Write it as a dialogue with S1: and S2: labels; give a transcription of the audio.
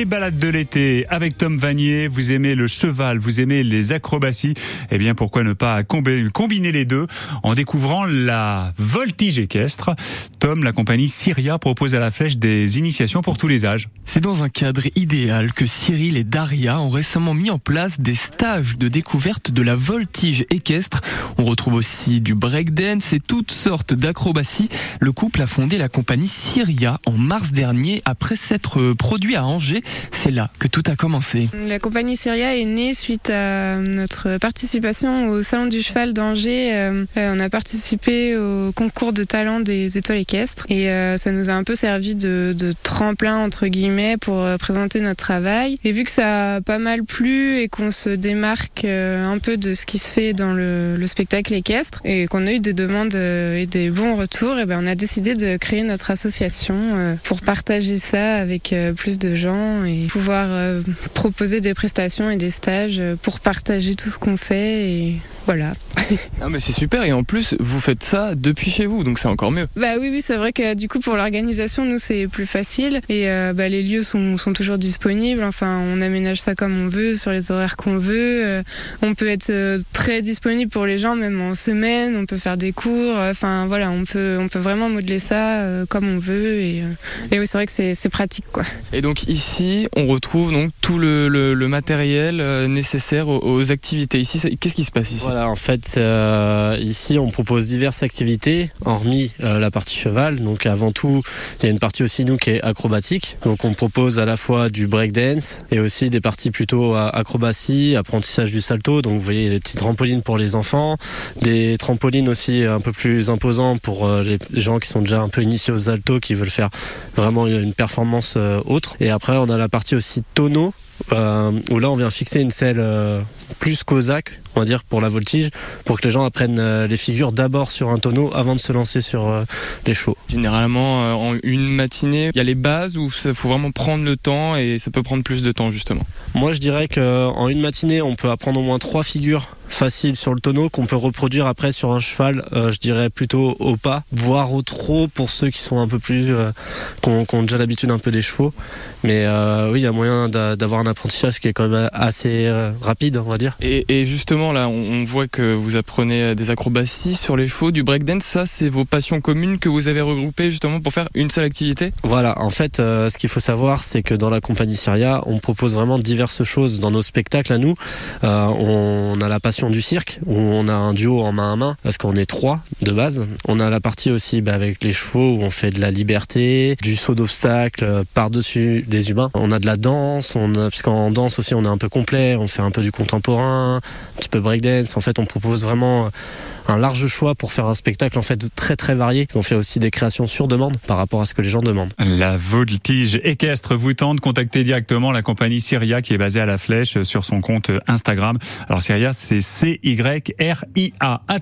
S1: les balades de l'été avec Tom Vanier, vous aimez le cheval, vous aimez les acrobaties, eh bien pourquoi ne pas combiner les deux en découvrant la voltige équestre. Tom, la compagnie Syria propose à la flèche des initiations pour tous les âges.
S2: C'est dans un cadre idéal que Cyril et Daria ont récemment mis en place des stages de découverte de la voltige équestre. On retrouve aussi du breakdance et toutes sortes d'acrobaties. Le couple a fondé la compagnie Syria en mars dernier après s'être produit à Angers. C'est là que tout a commencé.
S3: La compagnie Syria est née suite à notre participation au Salon du Cheval d'Angers. Euh, on a participé au concours de talent des étoiles équestres et euh, ça nous a un peu servi de, de tremplin entre guillemets pour euh, présenter notre travail. Et vu que ça a pas mal plu et qu'on se démarque un peu de ce qui se fait dans le, le spectacle équestre et qu'on a eu des demandes et des bons retours, et ben on a décidé de créer notre association pour partager ça avec plus de gens et pouvoir proposer des prestations et des stages pour partager tout ce qu'on fait et voilà.
S2: Ah mais c'est super et en plus vous faites ça depuis chez vous donc c'est encore mieux.
S3: Bah oui oui c'est vrai que du coup pour l'organisation nous c'est plus facile. Et euh, bah, les lieux sont, sont, toujours disponibles. Enfin on aménage ça comme on veut sur les horaires qu'on veut. Euh, on peut être euh, très disponible pour les gens même en semaine. On peut faire des cours. Enfin voilà on peut on peut vraiment modeler ça comme on veut. Et, et oui c'est vrai que c'est pratique quoi.
S2: Et donc ici on retrouve donc tout le, le, le matériel nécessaire aux, aux activités. Ici qu'est-ce qui se passe ici?
S4: Voilà en fait euh, ici, on propose diverses activités, hormis euh, la partie Donc avant tout, il y a une partie aussi nous qui est acrobatique. Donc on propose à la fois du breakdance et aussi des parties plutôt acrobatie, apprentissage du salto. Donc vous voyez les petites trampolines pour les enfants, des trampolines aussi un peu plus imposants pour euh, les gens qui sont déjà un peu initiés au salto, qui veulent faire vraiment une performance autre. Et après, on a la partie aussi tonneau euh, où là on vient fixer une selle euh, plus cosaque, on va dire, pour la voltige, pour que les gens apprennent euh, les figures d'abord sur un tonneau avant de se lancer sur les chevaux.
S2: Généralement, en une matinée, il y a les bases où il faut vraiment prendre le temps et ça peut prendre plus de temps justement.
S4: Moi je dirais qu'en une matinée, on peut apprendre au moins trois figures facile sur le tonneau qu'on peut reproduire après sur un cheval, euh, je dirais plutôt au pas, voire au trot pour ceux qui sont un peu plus, euh, qui ont, déjà l'habitude un peu des chevaux. Mais euh, oui, il y a moyen d'avoir un apprentissage qui est quand même assez rapide, on va dire.
S2: Et, et justement, là, on voit que vous apprenez des acrobaties sur les chevaux, du breakdance. Ça, c'est vos passions communes que vous avez regroupées justement pour faire une seule activité?
S4: Voilà, en fait, ce qu'il faut savoir, c'est que dans la compagnie Syria, on propose vraiment diverses choses dans nos spectacles à nous. on a la passion du cirque où on a un duo en main à main parce qu'on est trois de base. On a la partie aussi bah, avec les chevaux où on fait de la liberté, du saut d'obstacle euh, par-dessus des humains. On a de la danse, on a, parce qu'en danse aussi on est un peu complet, on fait un peu du contemporain, un petit peu breakdance. En fait, on propose vraiment un large choix pour faire un spectacle en fait très très varié. On fait aussi des créations sur demande par rapport à ce que les gens demandent.
S1: La voltige équestre vous tente, contacter directement la compagnie Syria qui est basée à la Flèche sur son compte Instagram. Alors Syria, c'est C-Y-R-I-A.